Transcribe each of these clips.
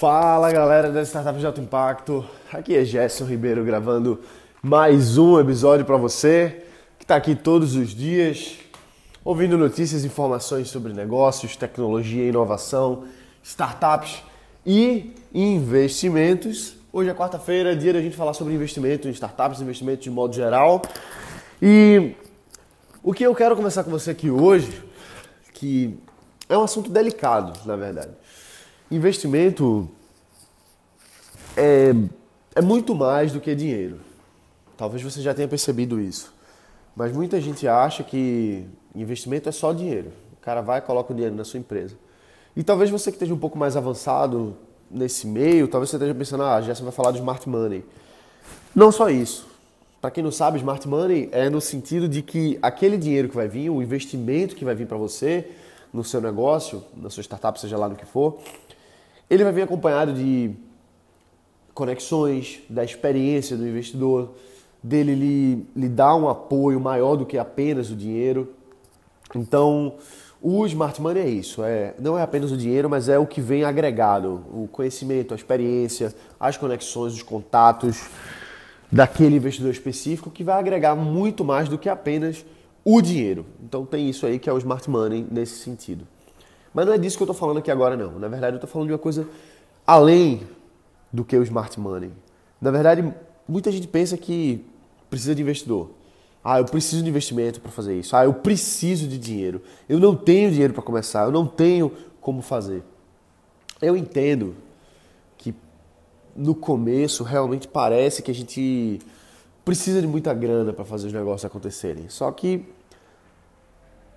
Fala galera da Startup de Alto Impacto, aqui é Gerson Ribeiro gravando mais um episódio para você que está aqui todos os dias ouvindo notícias e informações sobre negócios, tecnologia, inovação, startups e investimentos. Hoje é quarta-feira, dia da gente falar sobre investimento em startups, investimentos de modo geral. E o que eu quero conversar com você aqui hoje, que é um assunto delicado, na verdade. Investimento é, é muito mais do que dinheiro. Talvez você já tenha percebido isso. Mas muita gente acha que investimento é só dinheiro. O cara vai e coloca o dinheiro na sua empresa. E talvez você que esteja um pouco mais avançado nesse meio, talvez você esteja pensando, ah, já você vai falar de smart money. Não só isso. Para quem não sabe, smart money é no sentido de que aquele dinheiro que vai vir, o investimento que vai vir para você no seu negócio, na sua startup, seja lá no que for, ele vai vir acompanhado de conexões, da experiência do investidor, dele lhe, lhe dar um apoio maior do que apenas o dinheiro. Então, o smart money é isso, é, não é apenas o dinheiro, mas é o que vem agregado, o conhecimento, a experiência, as conexões, os contatos daquele investidor específico que vai agregar muito mais do que apenas o dinheiro. Então tem isso aí que é o smart money nesse sentido. Mas não é disso que eu estou falando aqui agora, não. Na verdade, eu estou falando de uma coisa além do que o smart money. Na verdade, muita gente pensa que precisa de investidor. Ah, eu preciso de investimento para fazer isso. Ah, eu preciso de dinheiro. Eu não tenho dinheiro para começar. Eu não tenho como fazer. Eu entendo que no começo realmente parece que a gente precisa de muita grana para fazer os negócios acontecerem. Só que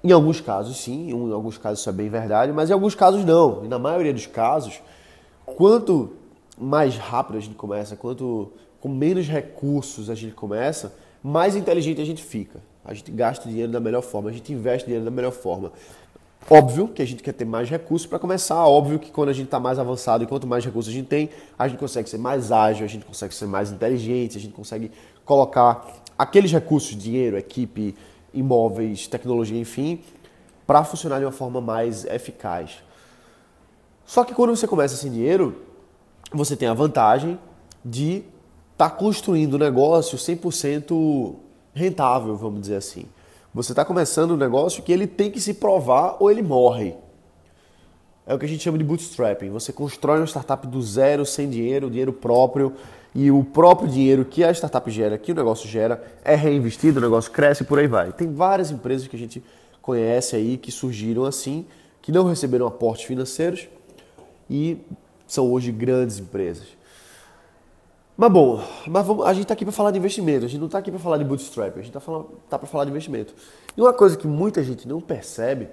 em alguns casos, sim, em alguns casos isso é bem verdade, mas em alguns casos não. E na maioria dos casos, quanto mais rápido a gente começa, quanto com menos recursos a gente começa, mais inteligente a gente fica. A gente gasta dinheiro da melhor forma, a gente investe dinheiro da melhor forma. Óbvio que a gente quer ter mais recursos para começar, óbvio que quando a gente está mais avançado e quanto mais recursos a gente tem, a gente consegue ser mais ágil, a gente consegue ser mais inteligente, a gente consegue colocar aqueles recursos, dinheiro, equipe, imóveis, tecnologia, enfim, para funcionar de uma forma mais eficaz. Só que quando você começa sem dinheiro, você tem a vantagem de estar tá construindo um negócio 100% rentável, vamos dizer assim. Você está começando um negócio que ele tem que se provar ou ele morre. É o que a gente chama de bootstrapping. Você constrói uma startup do zero, sem dinheiro, dinheiro próprio, e o próprio dinheiro que a startup gera, que o negócio gera, é reinvestido, o negócio cresce e por aí vai. Tem várias empresas que a gente conhece aí que surgiram assim, que não receberam aportes financeiros e são hoje grandes empresas. Mas bom, mas vamos, a gente está aqui para falar de investimento, a gente não está aqui para falar de bootstrap, a gente está tá para falar de investimento. E uma coisa que muita gente não percebe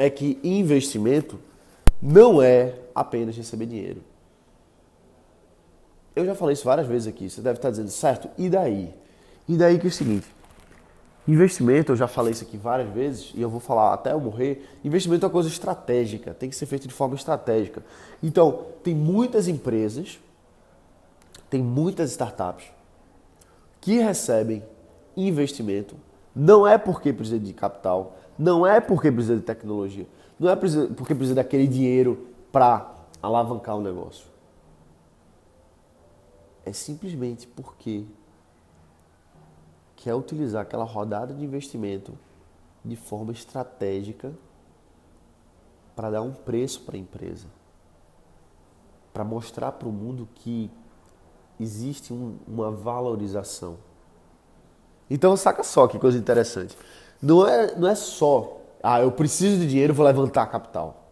é que investimento não é apenas receber dinheiro. Eu já falei isso várias vezes aqui. Você deve estar dizendo, certo, e daí? E daí que é o seguinte: investimento, eu já falei isso aqui várias vezes e eu vou falar até eu morrer. Investimento é uma coisa estratégica, tem que ser feito de forma estratégica. Então, tem muitas empresas, tem muitas startups que recebem investimento. Não é porque precisa de capital, não é porque precisa de tecnologia, não é porque precisa daquele dinheiro para alavancar o negócio é simplesmente porque quer utilizar aquela rodada de investimento de forma estratégica para dar um preço para a empresa, para mostrar para o mundo que existe um, uma valorização. Então saca só que coisa interessante. Não é, não é só, ah, eu preciso de dinheiro, vou levantar capital.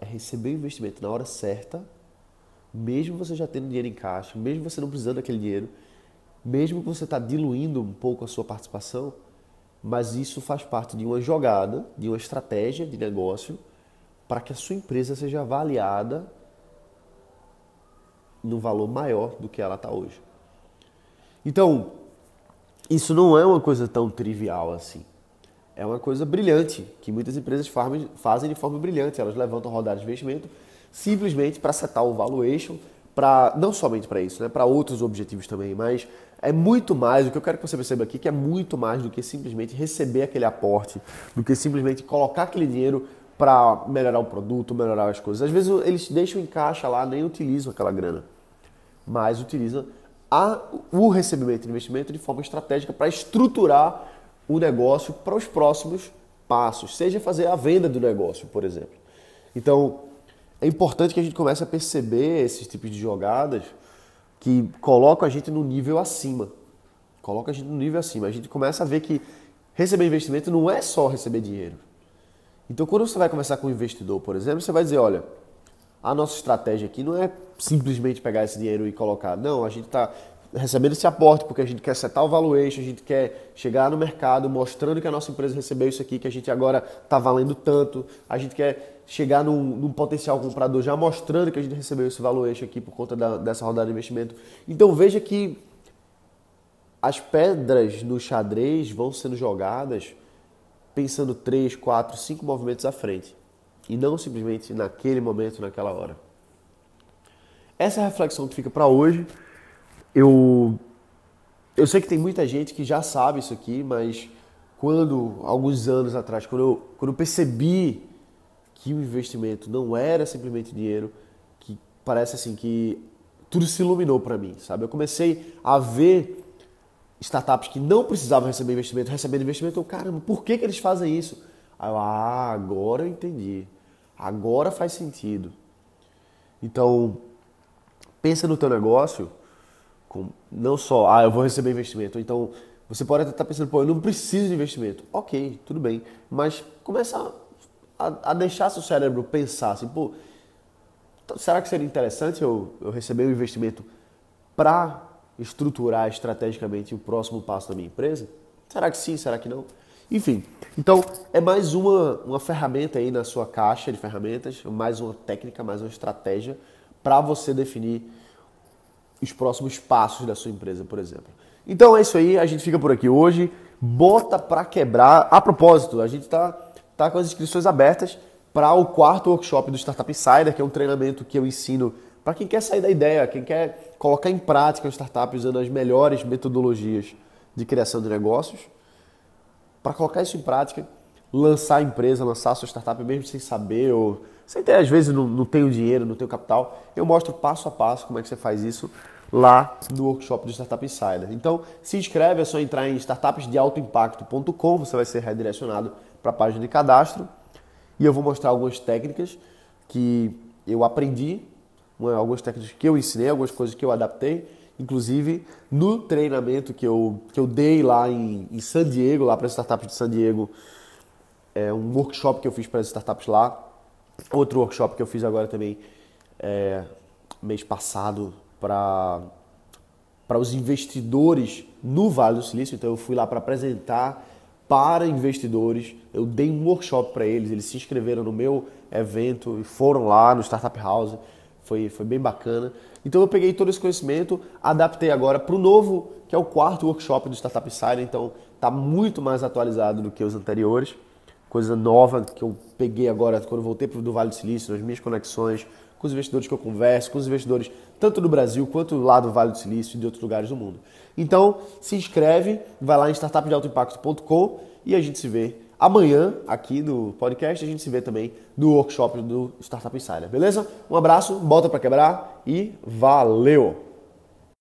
É receber o investimento na hora certa mesmo você já tendo dinheiro em caixa, mesmo você não precisando daquele dinheiro, mesmo que você está diluindo um pouco a sua participação, mas isso faz parte de uma jogada, de uma estratégia de negócio para que a sua empresa seja avaliada no valor maior do que ela está hoje. Então, isso não é uma coisa tão trivial assim. É uma coisa brilhante, que muitas empresas fazem de forma brilhante. Elas levantam rodadas de investimento simplesmente para setar o valuation, para não somente para isso, né, para outros objetivos também, mas é muito mais, o que eu quero que você perceba aqui, que é muito mais do que simplesmente receber aquele aporte, do que simplesmente colocar aquele dinheiro para melhorar o produto, melhorar as coisas. Às vezes eles deixam em caixa lá, nem utilizam aquela grana, mas utilizam a, o recebimento de investimento de forma estratégica para estruturar o negócio para os próximos passos, seja fazer a venda do negócio, por exemplo. Então, é importante que a gente comece a perceber esses tipos de jogadas que colocam a gente no nível acima. Coloca a gente no nível acima. A gente começa a ver que receber investimento não é só receber dinheiro. Então, quando você vai conversar com um investidor, por exemplo, você vai dizer: olha, a nossa estratégia aqui não é simplesmente pegar esse dinheiro e colocar. Não, a gente está recebendo esse aporte porque a gente quer setar o valuation, a gente quer chegar no mercado mostrando que a nossa empresa recebeu isso aqui, que a gente agora está valendo tanto, a gente quer chegar num, num, potencial comprador já mostrando que a gente recebeu esse valuation aqui por conta da, dessa rodada de investimento. Então veja que as pedras no xadrez vão sendo jogadas pensando três, quatro, cinco movimentos à frente e não simplesmente naquele momento, naquela hora. Essa é a reflexão que fica para hoje. Eu eu sei que tem muita gente que já sabe isso aqui, mas quando alguns anos atrás, quando eu, quando eu percebi que o investimento não era simplesmente dinheiro, que parece assim que tudo se iluminou para mim, sabe? Eu comecei a ver startups que não precisavam receber investimento, recebendo investimento, eu, caramba, por que, que eles fazem isso? Aí eu, ah, agora eu entendi. Agora faz sentido. Então, pensa no teu negócio com não só, ah, eu vou receber investimento. Então, você pode até estar pensando, pô, eu não preciso de investimento. Ok, tudo bem. Mas começa a, a deixar seu cérebro pensar assim, pô, será que seria interessante eu, eu receber um investimento para estruturar estrategicamente o próximo passo da minha empresa? Será que sim? Será que não? Enfim, então é mais uma, uma ferramenta aí na sua caixa de ferramentas, mais uma técnica, mais uma estratégia para você definir os próximos passos da sua empresa, por exemplo. Então é isso aí, a gente fica por aqui hoje. Bota para quebrar. A propósito, a gente está tá com as inscrições abertas para o quarto workshop do Startup Insider, que é um treinamento que eu ensino para quem quer sair da ideia, quem quer colocar em prática o startup usando as melhores metodologias de criação de negócios, para colocar isso em prática, lançar a empresa, lançar a sua startup mesmo sem saber ou sem ter, às vezes, não, não tenho dinheiro, não tenho capital, eu mostro passo a passo como é que você faz isso lá no workshop do Startup Insider. Então, se inscreve, é só entrar em startupsdealtoimpacto.com, você vai ser redirecionado para a página de cadastro e eu vou mostrar algumas técnicas que eu aprendi algumas técnicas que eu ensinei, algumas coisas que eu adaptei, inclusive no treinamento que eu, que eu dei lá em, em San Diego, lá para as startups de San Diego, é um workshop que eu fiz para as startups lá, outro workshop que eu fiz agora também é, mês passado para para os investidores no Vale do Silício, então eu fui lá para apresentar para investidores, eu dei um workshop para eles, eles se inscreveram no meu evento e foram lá no Startup House foi, foi bem bacana. Então eu peguei todo esse conhecimento, adaptei agora para o novo, que é o quarto workshop do Startup Insider, então está muito mais atualizado do que os anteriores. Coisa nova que eu peguei agora quando voltei para o Vale do Silício, nas minhas conexões, com os investidores que eu converso, com os investidores tanto do Brasil quanto lá do Vale do Silício e de outros lugares do mundo. Então, se inscreve, vai lá em startupdealtoimpacto.com e a gente se vê Amanhã, aqui no podcast, a gente se vê também no workshop do Startup Insider, beleza? Um abraço, bota para quebrar e valeu!